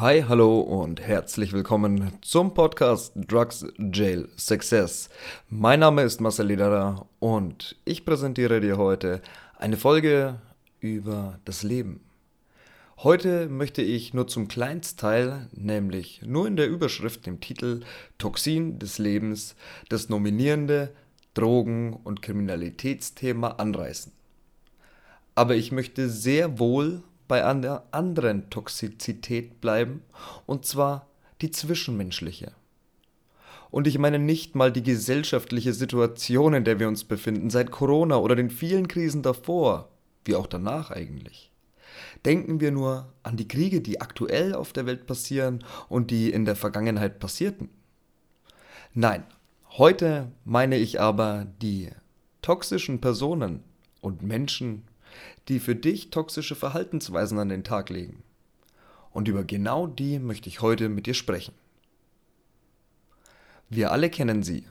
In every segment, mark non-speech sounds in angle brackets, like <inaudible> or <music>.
Hi, hallo und herzlich willkommen zum Podcast Drugs Jail Success. Mein Name ist Marcel Lederer und ich präsentiere dir heute eine Folge über das Leben. Heute möchte ich nur zum Kleinstteil, nämlich nur in der Überschrift, dem Titel Toxin des Lebens, das nominierende Drogen- und Kriminalitätsthema anreißen. Aber ich möchte sehr wohl bei einer anderen Toxizität bleiben, und zwar die zwischenmenschliche. Und ich meine nicht mal die gesellschaftliche Situation, in der wir uns befinden, seit Corona oder den vielen Krisen davor, wie auch danach eigentlich. Denken wir nur an die Kriege, die aktuell auf der Welt passieren und die in der Vergangenheit passierten. Nein, heute meine ich aber die toxischen Personen und Menschen die für dich toxische Verhaltensweisen an den Tag legen. Und über genau die möchte ich heute mit dir sprechen. Wir alle kennen sie.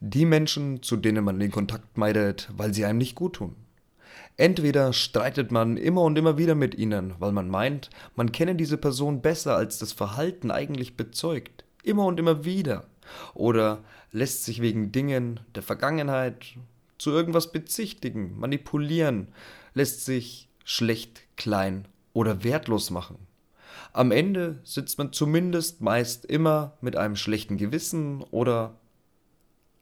Die Menschen, zu denen man den Kontakt meidet, weil sie einem nicht gut tun. Entweder streitet man immer und immer wieder mit ihnen, weil man meint, man kenne diese Person besser, als das Verhalten eigentlich bezeugt. Immer und immer wieder. Oder lässt sich wegen Dingen der Vergangenheit zu irgendwas bezichtigen, manipulieren, lässt sich schlecht, klein oder wertlos machen. Am Ende sitzt man zumindest meist immer mit einem schlechten Gewissen oder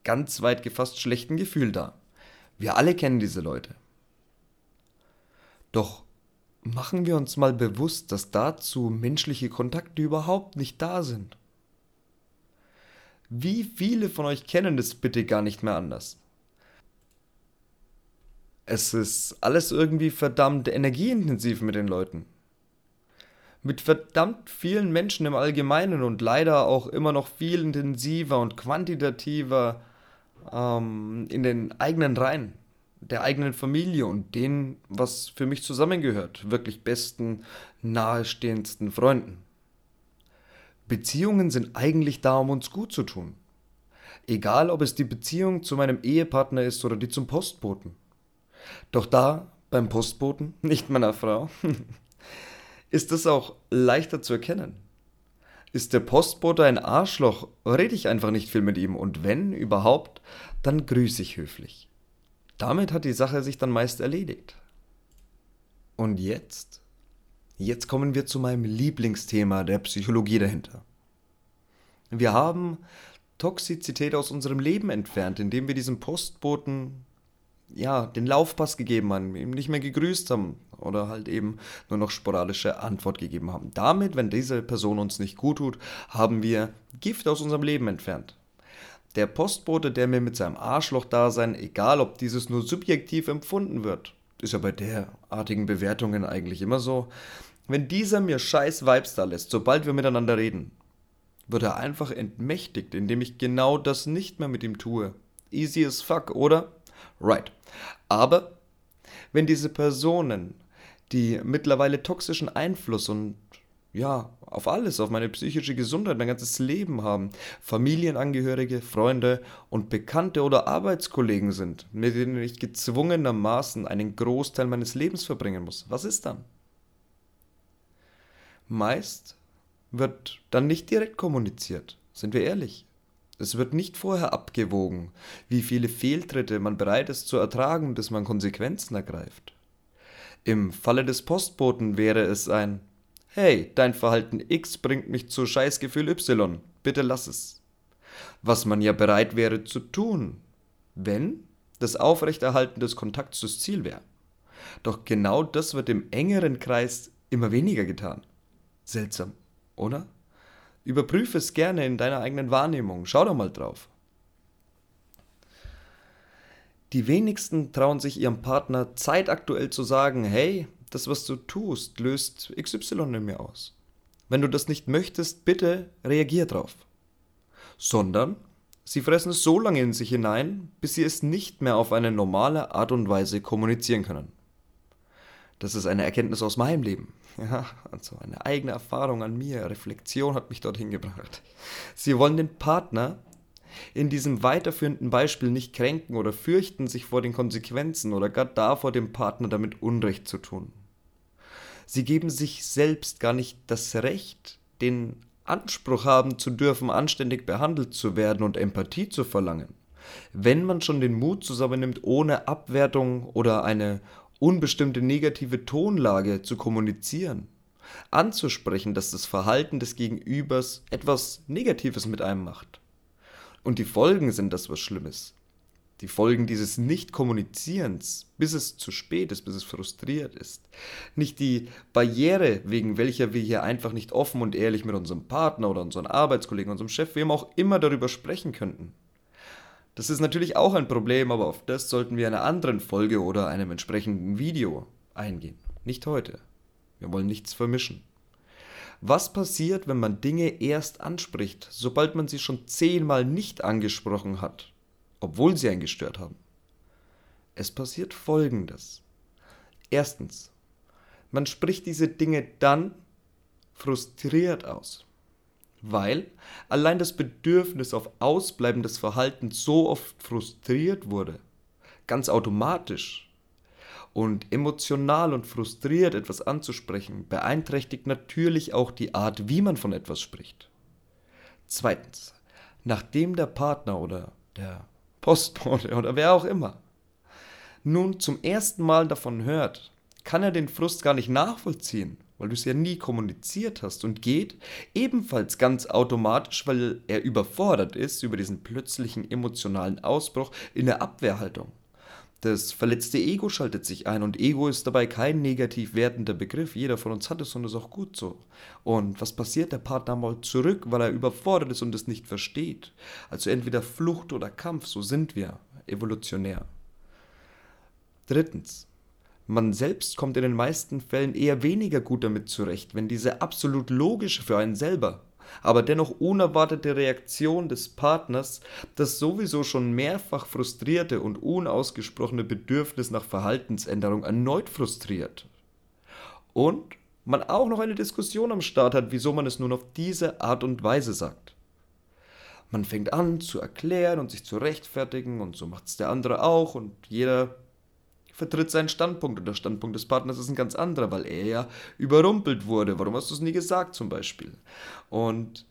ganz weit gefasst schlechten Gefühl da. Wir alle kennen diese Leute. Doch machen wir uns mal bewusst, dass dazu menschliche Kontakte überhaupt nicht da sind. Wie viele von euch kennen das bitte gar nicht mehr anders? Es ist alles irgendwie verdammt energieintensiv mit den Leuten. Mit verdammt vielen Menschen im Allgemeinen und leider auch immer noch viel intensiver und quantitativer ähm, in den eigenen Reihen, der eigenen Familie und denen, was für mich zusammengehört, wirklich besten, nahestehendsten Freunden. Beziehungen sind eigentlich da, um uns gut zu tun. Egal, ob es die Beziehung zu meinem Ehepartner ist oder die zum Postboten. Doch da, beim Postboten, <laughs> nicht meiner Frau, <laughs> ist es auch leichter zu erkennen. Ist der Postbote ein Arschloch, rede ich einfach nicht viel mit ihm und wenn überhaupt, dann grüße ich höflich. Damit hat die Sache sich dann meist erledigt. Und jetzt? Jetzt kommen wir zu meinem Lieblingsthema der Psychologie dahinter. Wir haben Toxizität aus unserem Leben entfernt, indem wir diesem Postboten ja, den Laufpass gegeben haben, ihm nicht mehr gegrüßt haben oder halt eben nur noch sporadische Antwort gegeben haben. Damit, wenn diese Person uns nicht gut tut, haben wir Gift aus unserem Leben entfernt. Der Postbote, der mir mit seinem Arschloch-Dasein, egal ob dieses nur subjektiv empfunden wird, ist ja bei derartigen Bewertungen eigentlich immer so, wenn dieser mir scheiß Vibes da lässt, sobald wir miteinander reden, wird er einfach entmächtigt, indem ich genau das nicht mehr mit ihm tue. Easy as fuck, oder? Right. Aber wenn diese Personen, die mittlerweile toxischen Einfluss und ja, auf alles, auf meine psychische Gesundheit, mein ganzes Leben haben, Familienangehörige, Freunde und Bekannte oder Arbeitskollegen sind, mit denen ich gezwungenermaßen einen Großteil meines Lebens verbringen muss. Was ist dann? Meist wird dann nicht direkt kommuniziert, sind wir ehrlich. Es wird nicht vorher abgewogen, wie viele Fehltritte man bereit ist zu ertragen, bis man Konsequenzen ergreift. Im Falle des Postboten wäre es ein Hey, dein Verhalten X bringt mich zu Scheißgefühl Y, bitte lass es. Was man ja bereit wäre zu tun, wenn das Aufrechterhalten des Kontakts das Ziel wäre. Doch genau das wird im engeren Kreis immer weniger getan. Seltsam, oder? Überprüfe es gerne in deiner eigenen Wahrnehmung. Schau doch mal drauf. Die wenigsten trauen sich ihrem Partner zeitaktuell zu sagen, hey, das, was du tust, löst XY in mir aus. Wenn du das nicht möchtest, bitte reagier drauf. Sondern sie fressen es so lange in sich hinein, bis sie es nicht mehr auf eine normale Art und Weise kommunizieren können. Das ist eine Erkenntnis aus meinem Leben. <laughs> Ja, also eine eigene Erfahrung an mir, Reflexion hat mich dorthin gebracht. Sie wollen den Partner in diesem weiterführenden Beispiel nicht kränken oder fürchten sich vor den Konsequenzen oder gar davor, dem Partner damit Unrecht zu tun. Sie geben sich selbst gar nicht das Recht, den Anspruch haben zu dürfen, anständig behandelt zu werden und Empathie zu verlangen, wenn man schon den Mut zusammennimmt, ohne Abwertung oder eine unbestimmte negative Tonlage zu kommunizieren, anzusprechen, dass das Verhalten des Gegenübers etwas Negatives mit einem macht. Und die Folgen sind das was Schlimmes. Die Folgen dieses Nicht-Kommunizierens, bis es zu spät ist, bis es frustriert ist. Nicht die Barriere, wegen welcher wir hier einfach nicht offen und ehrlich mit unserem Partner oder unseren Arbeitskollegen, unserem Chef, wem auch immer darüber sprechen könnten. Das ist natürlich auch ein Problem, aber auf das sollten wir in einer anderen Folge oder einem entsprechenden Video eingehen. Nicht heute. Wir wollen nichts vermischen. Was passiert, wenn man Dinge erst anspricht, sobald man sie schon zehnmal nicht angesprochen hat, obwohl sie einen gestört haben? Es passiert Folgendes. Erstens, man spricht diese Dinge dann frustriert aus, weil allein das Bedürfnis auf Ausbleiben des Verhaltens so oft frustriert wurde, ganz automatisch, und emotional und frustriert etwas anzusprechen, beeinträchtigt natürlich auch die Art, wie man von etwas spricht. Zweitens, nachdem der Partner oder der Postbote <laughs> oder wer auch immer nun zum ersten Mal davon hört, kann er den Frust gar nicht nachvollziehen, weil du es ja nie kommuniziert hast und geht ebenfalls ganz automatisch, weil er überfordert ist über diesen plötzlichen emotionalen Ausbruch in der Abwehrhaltung. Das verletzte Ego schaltet sich ein und Ego ist dabei kein negativ wertender Begriff. Jeder von uns hat es und ist auch gut so. Und was passiert? Der Partner mal zurück, weil er überfordert ist und es nicht versteht. Also entweder Flucht oder Kampf, so sind wir, evolutionär. Drittens. Man selbst kommt in den meisten Fällen eher weniger gut damit zurecht, wenn diese absolut logische für einen selber aber dennoch unerwartete Reaktion des Partners das sowieso schon mehrfach frustrierte und unausgesprochene Bedürfnis nach Verhaltensänderung erneut frustriert. Und man auch noch eine Diskussion am Start hat, wieso man es nun auf diese Art und Weise sagt. Man fängt an zu erklären und sich zu rechtfertigen und so macht es der andere auch und jeder vertritt seinen Standpunkt und der Standpunkt des Partners ist ein ganz anderer, weil er ja überrumpelt wurde. Warum hast du es nie gesagt zum Beispiel? Und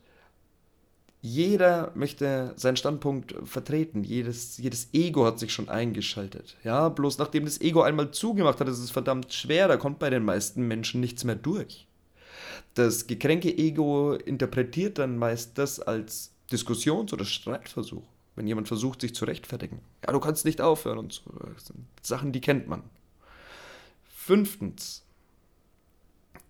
jeder möchte seinen Standpunkt vertreten. Jedes, jedes Ego hat sich schon eingeschaltet. Ja, bloß nachdem das Ego einmal zugemacht hat, ist es verdammt schwer. Da kommt bei den meisten Menschen nichts mehr durch. Das gekränke Ego interpretiert dann meist das als Diskussions- oder Streitversuch wenn jemand versucht, sich zu rechtfertigen. Ja, du kannst nicht aufhören und so. Sachen, die kennt man. Fünftens.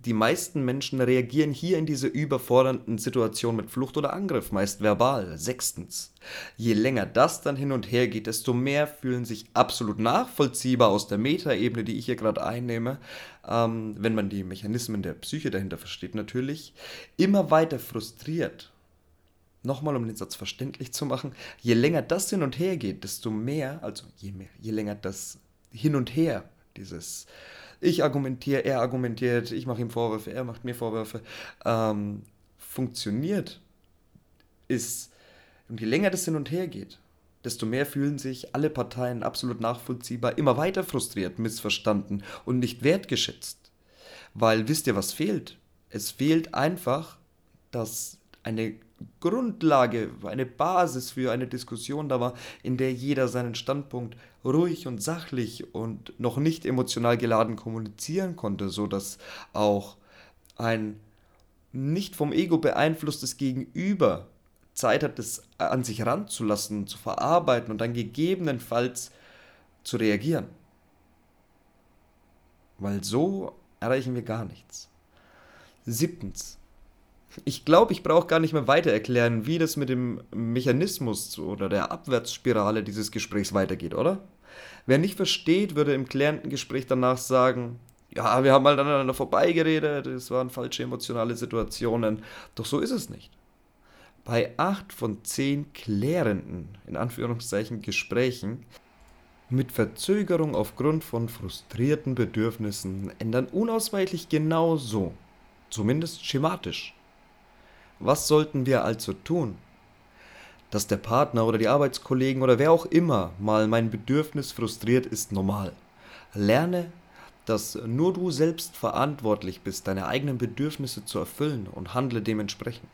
Die meisten Menschen reagieren hier in diese überfordernden Situation mit Flucht oder Angriff, meist verbal. Sechstens. Je länger das dann hin und her geht, desto mehr fühlen sich absolut nachvollziehbar aus der Metaebene, die ich hier gerade einnehme, ähm, wenn man die Mechanismen der Psyche dahinter versteht natürlich, immer weiter frustriert nochmal um den Satz verständlich zu machen, je länger das hin und her geht, desto mehr, also je, mehr, je länger das hin und her, dieses ich argumentiere, er argumentiert, ich mache ihm Vorwürfe, er macht mir Vorwürfe, ähm, funktioniert, ist, und je länger das hin und her geht, desto mehr fühlen sich alle Parteien absolut nachvollziehbar immer weiter frustriert, missverstanden und nicht wertgeschätzt. Weil wisst ihr, was fehlt? Es fehlt einfach, dass eine Grundlage, eine Basis für eine Diskussion da war, in der jeder seinen Standpunkt ruhig und sachlich und noch nicht emotional geladen kommunizieren konnte, so dass auch ein nicht vom Ego beeinflusstes Gegenüber Zeit hat, das an sich ranzulassen, zu verarbeiten und dann gegebenenfalls zu reagieren. Weil so erreichen wir gar nichts. Siebtens, ich glaube, ich brauche gar nicht mehr weiter erklären, wie das mit dem Mechanismus oder der Abwärtsspirale dieses Gesprächs weitergeht, oder? Wer nicht versteht, würde im klärenden Gespräch danach sagen, ja, wir haben halt aneinander vorbeigeredet, es waren falsche emotionale Situationen. Doch so ist es nicht. Bei acht von zehn klärenden, in Anführungszeichen, Gesprächen mit Verzögerung aufgrund von frustrierten Bedürfnissen ändern unausweichlich genau so, zumindest schematisch, was sollten wir also tun? Dass der Partner oder die Arbeitskollegen oder wer auch immer mal mein Bedürfnis frustriert, ist normal. Lerne, dass nur du selbst verantwortlich bist, deine eigenen Bedürfnisse zu erfüllen und handle dementsprechend.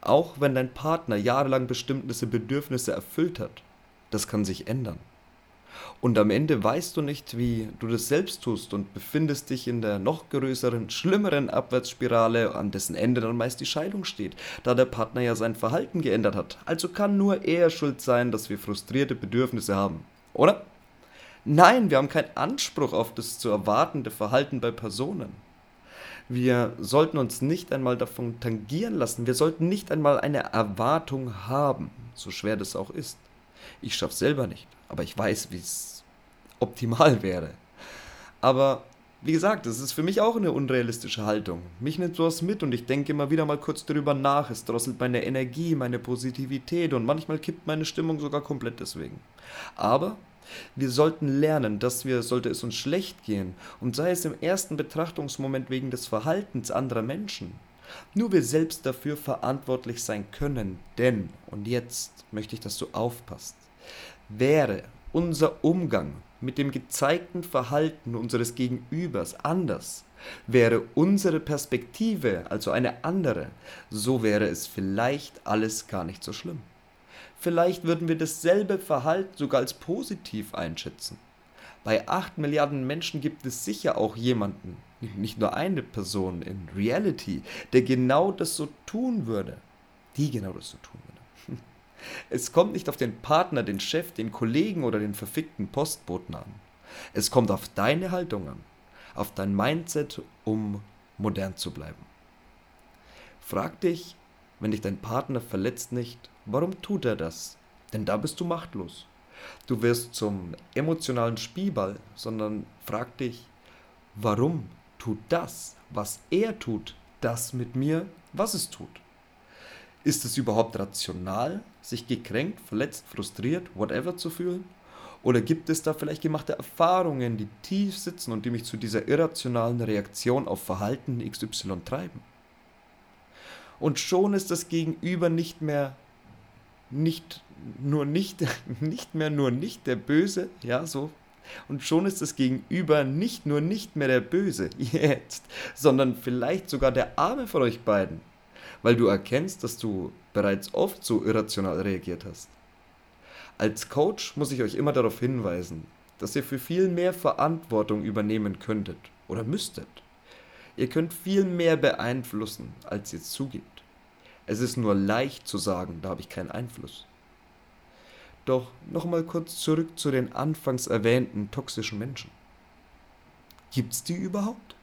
Auch wenn dein Partner jahrelang bestimmte Bedürfnisse erfüllt hat, das kann sich ändern. Und am Ende weißt du nicht, wie du das selbst tust und befindest dich in der noch größeren, schlimmeren Abwärtsspirale, an dessen Ende dann meist die Scheidung steht, da der Partner ja sein Verhalten geändert hat. Also kann nur er schuld sein, dass wir frustrierte Bedürfnisse haben. Oder? Nein, wir haben keinen Anspruch auf das zu erwartende Verhalten bei Personen. Wir sollten uns nicht einmal davon tangieren lassen. Wir sollten nicht einmal eine Erwartung haben, so schwer das auch ist. Ich schaff's selber nicht, aber ich weiß, wie es optimal wäre. Aber wie gesagt, das ist für mich auch eine unrealistische Haltung. Mich nimmt sowas mit und ich denke immer wieder mal kurz darüber nach. Es drosselt meine Energie, meine Positivität und manchmal kippt meine Stimmung sogar komplett deswegen. Aber wir sollten lernen, dass wir, sollte es uns schlecht gehen, und sei es im ersten Betrachtungsmoment wegen des Verhaltens anderer Menschen, nur wir selbst dafür verantwortlich sein können, denn, und jetzt möchte ich, dass du aufpasst, wäre unser Umgang mit dem gezeigten Verhalten unseres Gegenübers anders, wäre unsere Perspektive also eine andere, so wäre es vielleicht alles gar nicht so schlimm. Vielleicht würden wir dasselbe Verhalten sogar als positiv einschätzen. Bei 8 Milliarden Menschen gibt es sicher auch jemanden, nicht nur eine Person in Reality, der genau das so tun würde. Die genau das so tun. Es kommt nicht auf den Partner, den Chef, den Kollegen oder den verfickten Postboten an. Es kommt auf deine Haltung an, auf dein Mindset, um modern zu bleiben. Frag dich, wenn dich dein Partner verletzt nicht, warum tut er das? Denn da bist du machtlos. Du wirst zum emotionalen Spielball, sondern frag dich, warum tut das, was er tut, das mit mir, was es tut? Ist es überhaupt rational, sich gekränkt, verletzt, frustriert, whatever zu fühlen? Oder gibt es da vielleicht gemachte Erfahrungen, die tief sitzen und die mich zu dieser irrationalen Reaktion auf Verhalten XY treiben? Und schon ist das Gegenüber nicht mehr nicht nur nicht, <laughs> nicht mehr nur nicht der Böse, ja, so. Und schon ist das Gegenüber nicht nur nicht mehr der Böse, <laughs> jetzt, sondern vielleicht sogar der Arme von euch beiden, weil du erkennst, dass du bereits oft so irrational reagiert hast. Als Coach muss ich euch immer darauf hinweisen, dass ihr für viel mehr Verantwortung übernehmen könntet oder müsstet. Ihr könnt viel mehr beeinflussen, als ihr zugibt. Es ist nur leicht zu sagen, da habe ich keinen Einfluss. Doch nochmal kurz zurück zu den anfangs erwähnten toxischen Menschen. Gibt's die überhaupt?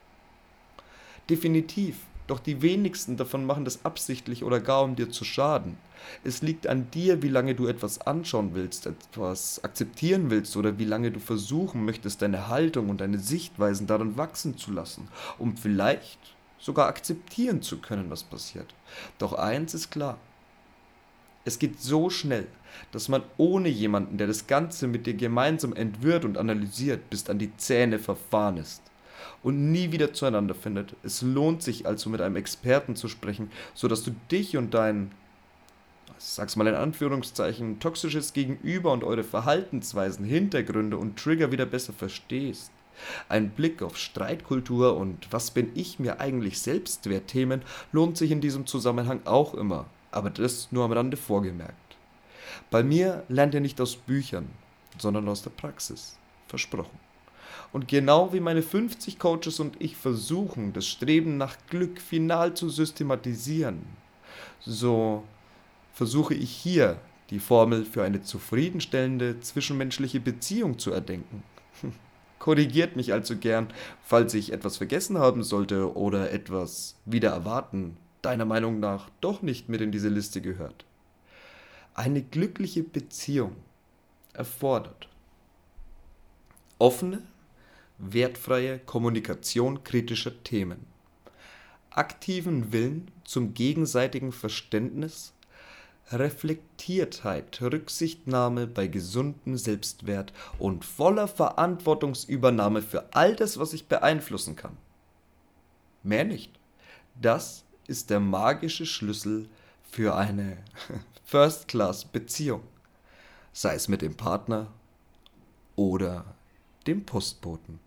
Definitiv, doch die wenigsten davon machen das absichtlich oder gar um dir zu schaden. Es liegt an dir, wie lange du etwas anschauen willst, etwas akzeptieren willst oder wie lange du versuchen möchtest, deine Haltung und deine Sichtweisen darin wachsen zu lassen, um vielleicht sogar akzeptieren zu können, was passiert. Doch eins ist klar. Es geht so schnell, dass man ohne jemanden, der das Ganze mit dir gemeinsam entwirrt und analysiert, bis an die Zähne verfahren ist und nie wieder zueinander findet. Es lohnt sich also mit einem Experten zu sprechen, sodass du dich und dein, sag's mal in Anführungszeichen, toxisches Gegenüber und eure Verhaltensweisen, Hintergründe und Trigger wieder besser verstehst. Ein Blick auf Streitkultur und was bin ich mir eigentlich selbst wert Themen lohnt sich in diesem Zusammenhang auch immer, aber das nur am Rande vorgemerkt. Bei mir lernt ihr nicht aus Büchern, sondern aus der Praxis. Versprochen. Und genau wie meine 50 Coaches und ich versuchen, das Streben nach Glück final zu systematisieren, so versuche ich hier die Formel für eine zufriedenstellende zwischenmenschliche Beziehung zu erdenken. <laughs> Korrigiert mich also gern, falls ich etwas vergessen haben sollte oder etwas wieder erwarten, deiner Meinung nach doch nicht mit in diese Liste gehört. Eine glückliche Beziehung erfordert offene, wertfreie Kommunikation kritischer Themen, aktiven Willen zum gegenseitigen Verständnis Reflektiertheit, Rücksichtnahme bei gesundem Selbstwert und voller Verantwortungsübernahme für all das, was ich beeinflussen kann. Mehr nicht. Das ist der magische Schlüssel für eine <laughs> First-Class-Beziehung, sei es mit dem Partner oder dem Postboten.